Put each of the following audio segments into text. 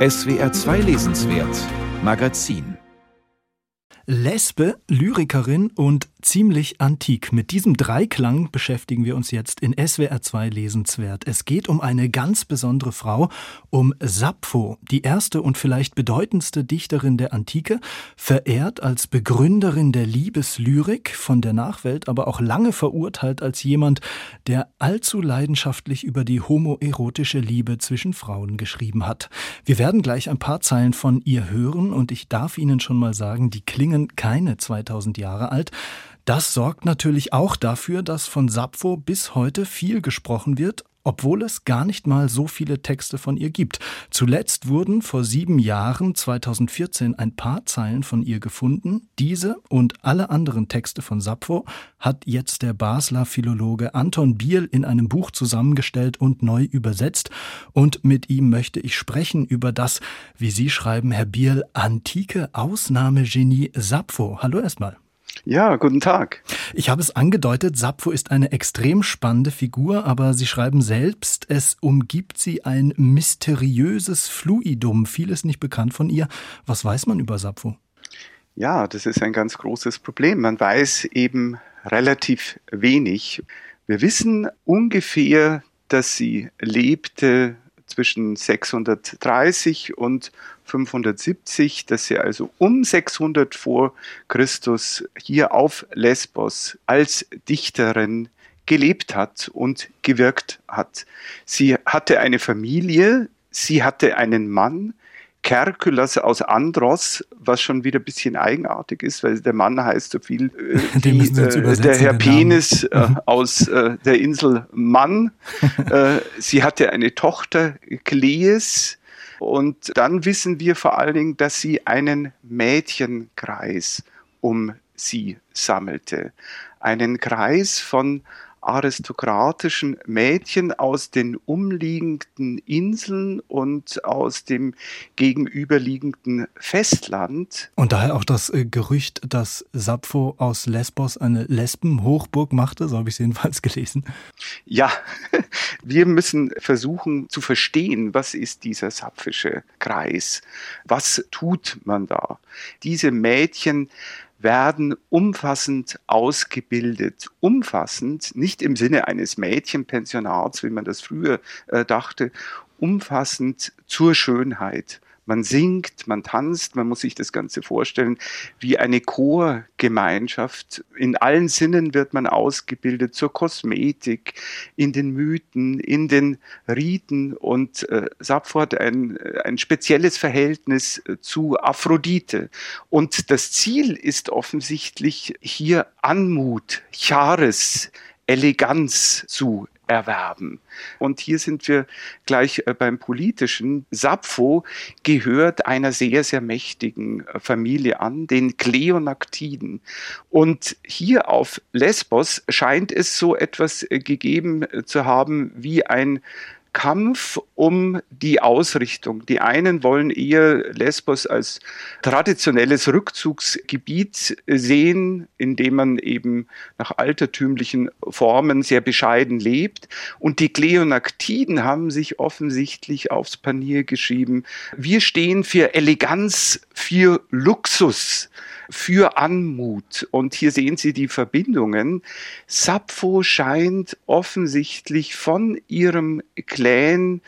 SWR 2 Lesenswert Magazin. Lesbe, Lyrikerin und ziemlich antik. Mit diesem Dreiklang beschäftigen wir uns jetzt in SWR 2 lesenswert. Es geht um eine ganz besondere Frau, um Sappho, die erste und vielleicht bedeutendste Dichterin der Antike, verehrt als Begründerin der Liebeslyrik, von der Nachwelt aber auch lange verurteilt als jemand, der allzu leidenschaftlich über die homoerotische Liebe zwischen Frauen geschrieben hat. Wir werden gleich ein paar Zeilen von ihr hören und ich darf Ihnen schon mal sagen, die klingen keine 2000 Jahre alt. Das sorgt natürlich auch dafür, dass von Sappho bis heute viel gesprochen wird, obwohl es gar nicht mal so viele Texte von ihr gibt. Zuletzt wurden vor sieben Jahren, 2014, ein paar Zeilen von ihr gefunden. Diese und alle anderen Texte von Sappho hat jetzt der Basler Philologe Anton Biel in einem Buch zusammengestellt und neu übersetzt. Und mit ihm möchte ich sprechen über das, wie Sie schreiben, Herr Biel, antike Ausnahmegenie Sappho. Hallo erstmal. Ja, guten Tag. Ich habe es angedeutet, Sappho ist eine extrem spannende Figur, aber Sie schreiben selbst, es umgibt sie ein mysteriöses Fluidum. Vieles nicht bekannt von ihr. Was weiß man über Sappho? Ja, das ist ein ganz großes Problem. Man weiß eben relativ wenig. Wir wissen ungefähr, dass sie lebte zwischen 630 und 570, dass sie also um 600 vor Christus hier auf Lesbos als Dichterin gelebt hat und gewirkt hat. Sie hatte eine Familie, sie hatte einen Mann, Kerkulas aus Andros, was schon wieder ein bisschen eigenartig ist, weil der Mann heißt so viel äh, wie äh, der Herr Penis äh, mhm. aus äh, der Insel Mann. Äh, sie hatte eine Tochter, Klees, und dann wissen wir vor allen Dingen, dass sie einen Mädchenkreis um sie sammelte. Einen Kreis von aristokratischen Mädchen aus den umliegenden Inseln und aus dem gegenüberliegenden Festland. Und daher auch das äh, Gerücht, dass Sappho aus Lesbos eine Lesbenhochburg machte, so habe ich es jedenfalls gelesen. Ja, wir müssen versuchen zu verstehen, was ist dieser sapphische Kreis? Was tut man da? Diese Mädchen werden umfassend ausgebildet. Umfassend, nicht im Sinne eines Mädchenpensionats, wie man das früher äh, dachte, umfassend zur Schönheit. Man singt, man tanzt, man muss sich das Ganze vorstellen wie eine Chorgemeinschaft. In allen Sinnen wird man ausgebildet zur Kosmetik, in den Mythen, in den Riten und äh, Sappho hat ein, ein spezielles Verhältnis äh, zu Aphrodite. Und das Ziel ist offensichtlich hier Anmut, Charis, Eleganz zu erwerben. Und hier sind wir gleich äh, beim politischen. Sappho gehört einer sehr, sehr mächtigen äh, Familie an, den Kleonaktiden. Und hier auf Lesbos scheint es so etwas äh, gegeben zu haben wie ein Kampf um die Ausrichtung. Die einen wollen eher Lesbos als traditionelles Rückzugsgebiet sehen, in dem man eben nach altertümlichen Formen sehr bescheiden lebt. Und die Kleonaktiden haben sich offensichtlich aufs Panier geschrieben. Wir stehen für Eleganz, für Luxus für Anmut. Und hier sehen Sie die Verbindungen. Sappho scheint offensichtlich von ihrem Clan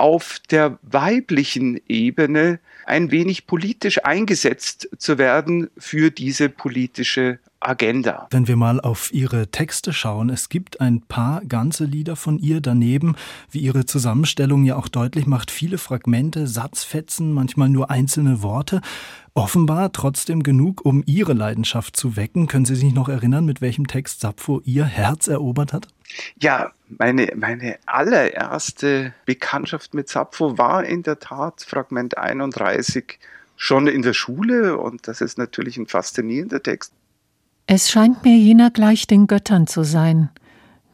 auf der weiblichen Ebene ein wenig politisch eingesetzt zu werden für diese politische Agenda. Wenn wir mal auf Ihre Texte schauen, es gibt ein paar ganze Lieder von ihr daneben, wie Ihre Zusammenstellung ja auch deutlich macht, viele Fragmente, Satzfetzen, manchmal nur einzelne Worte. Offenbar trotzdem genug, um Ihre Leidenschaft zu wecken. Können Sie sich noch erinnern, mit welchem Text Sappho Ihr Herz erobert hat? Ja, meine, meine allererste Bekanntschaft mit Sappho war in der Tat Fragment 31 schon in der Schule und das ist natürlich ein faszinierender Text. Es scheint mir jener gleich den Göttern zu sein,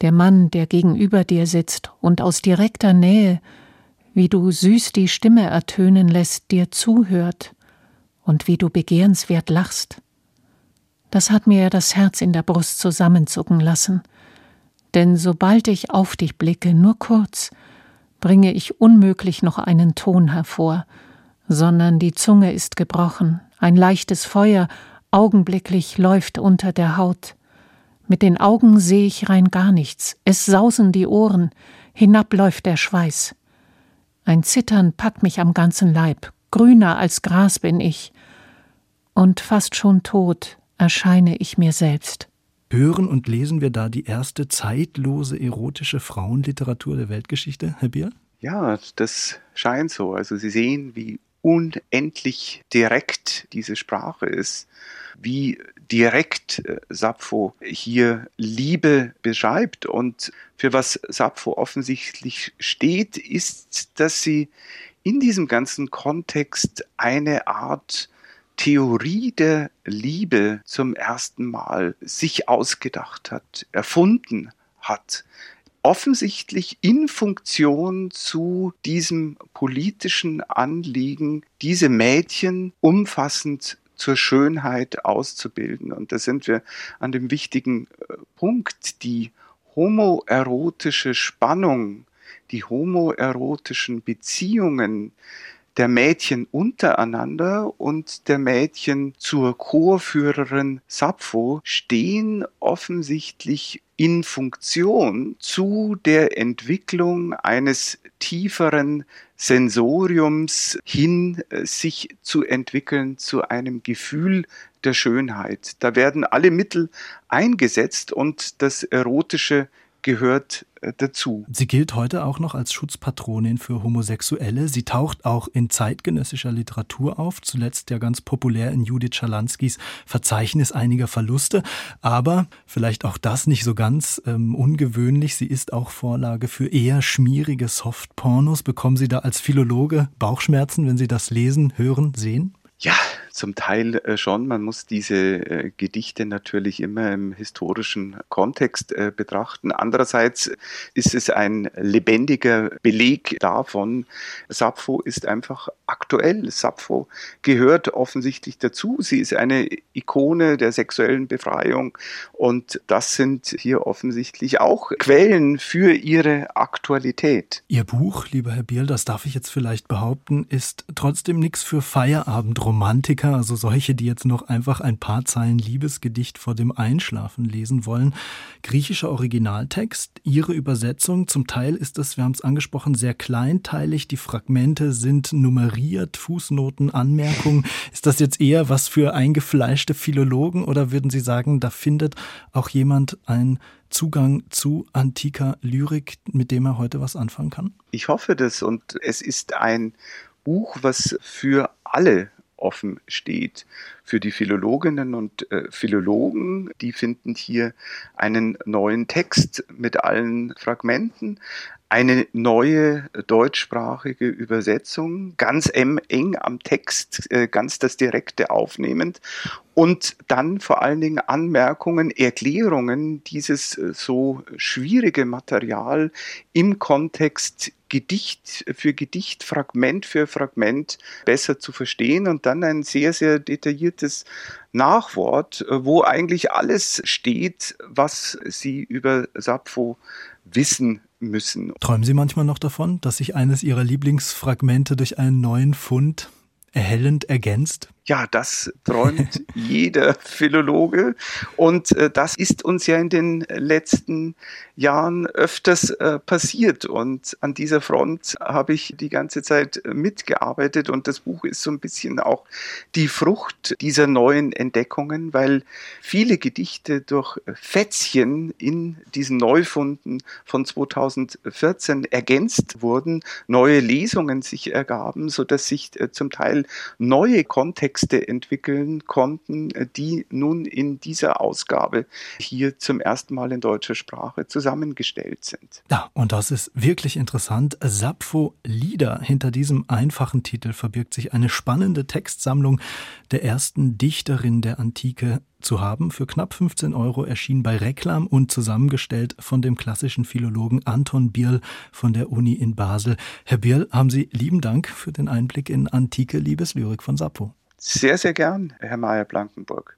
der Mann, der gegenüber dir sitzt und aus direkter Nähe, wie du süß die Stimme ertönen lässt, dir zuhört und wie du begehrenswert lachst. Das hat mir das Herz in der Brust zusammenzucken lassen, denn sobald ich auf dich blicke, nur kurz, bringe ich unmöglich noch einen Ton hervor, sondern die Zunge ist gebrochen, ein leichtes Feuer augenblicklich läuft unter der Haut. Mit den Augen sehe ich rein gar nichts, es sausen die Ohren, hinabläuft der Schweiß. Ein Zittern packt mich am ganzen Leib, grüner als Gras bin ich, und fast schon tot erscheine ich mir selbst. Hören und lesen wir da die erste zeitlose erotische Frauenliteratur der Weltgeschichte, Herr Bier? Ja, das scheint so. Also Sie sehen, wie unendlich direkt diese Sprache ist, wie direkt äh, Sappho hier Liebe beschreibt. Und für was Sappho offensichtlich steht, ist, dass sie in diesem ganzen Kontext eine Art Theorie der Liebe zum ersten Mal sich ausgedacht hat, erfunden hat offensichtlich in Funktion zu diesem politischen Anliegen, diese Mädchen umfassend zur Schönheit auszubilden. Und da sind wir an dem wichtigen äh, Punkt, die homoerotische Spannung, die homoerotischen Beziehungen der Mädchen untereinander und der Mädchen zur Chorführerin Sappho stehen offensichtlich in Funktion zu der Entwicklung eines tieferen Sensoriums hin, äh, sich zu entwickeln zu einem Gefühl der Schönheit. Da werden alle Mittel eingesetzt und das Erotische gehört äh, dazu. Sie gilt heute auch noch als Schutzpatronin für Homosexuelle. Sie taucht auch in zeitgenössischer Literatur auf, zuletzt ja ganz populär in Judith Schalanskys Verzeichnis einiger Verluste. Aber vielleicht auch das nicht so ganz ähm, ungewöhnlich. Sie ist auch Vorlage für eher schmierige Softpornos. Bekommen Sie da als Philologe Bauchschmerzen, wenn Sie das lesen, hören, sehen? Ja, zum Teil äh, schon. Man muss diese äh, Gedichte natürlich immer im historischen Kontext äh, betrachten. Andererseits ist es ein lebendiger Beleg davon, Sappho ist einfach aktuell. Sappho gehört offensichtlich dazu. Sie ist eine Ikone der sexuellen Befreiung und das sind hier offensichtlich auch Quellen für ihre Aktualität. Ihr Buch, lieber Herr Biel, das darf ich jetzt vielleicht behaupten, ist trotzdem nichts für Feierabendromantiker Klassiker, also solche, die jetzt noch einfach ein paar Zeilen Liebesgedicht vor dem Einschlafen lesen wollen. Griechischer Originaltext, Ihre Übersetzung. Zum Teil ist es, wir haben es angesprochen, sehr kleinteilig. Die Fragmente sind nummeriert, Fußnoten, Anmerkungen. Ist das jetzt eher was für eingefleischte Philologen oder würden Sie sagen, da findet auch jemand einen Zugang zu antiker Lyrik, mit dem er heute was anfangen kann? Ich hoffe das und es ist ein Buch, was für alle offen steht. Für die Philologinnen und äh, Philologen, die finden hier einen neuen Text mit allen Fragmenten, eine neue deutschsprachige Übersetzung, ganz eng am Text, äh, ganz das Direkte aufnehmend. Und dann vor allen Dingen Anmerkungen, Erklärungen, dieses äh, so schwierige Material im Kontext Gedicht für Gedicht, Fragment für Fragment besser zu verstehen. Und dann ein sehr, sehr detailliertes Nachwort, äh, wo eigentlich alles steht, was Sie über Sappho wissen müssen. Träumen Sie manchmal noch davon, dass sich eines Ihrer Lieblingsfragmente durch einen neuen Fund erhellend ergänzt? Ja, das träumt jeder Philologe. Und äh, das ist uns ja in den letzten Jahren öfters äh, passiert. Und an dieser Front habe ich die ganze Zeit mitgearbeitet. Und das Buch ist so ein bisschen auch die Frucht dieser neuen Entdeckungen, weil viele Gedichte durch Fätzchen in diesen Neufunden von 2014 ergänzt wurden, neue Lesungen sich ergaben, so dass sich äh, zum Teil neue Kontexte Texte entwickeln konnten, äh, die nun in dieser Ausgabe hier zum ersten Mal in deutscher Sprache zusammengestellt sind. Ja, und das ist wirklich interessant. Sappho Lieder. Hinter diesem einfachen Titel verbirgt sich eine spannende Textsammlung der ersten Dichterin der Antike zu haben. Für knapp 15 Euro erschien bei Reklam und zusammengestellt von dem klassischen Philologen Anton Bierl von der Uni in Basel. Herr Bierl, haben Sie lieben Dank für den Einblick in antike Liebeslyrik von Sappho. Sehr, sehr gern, Herr Mayer Blankenburg.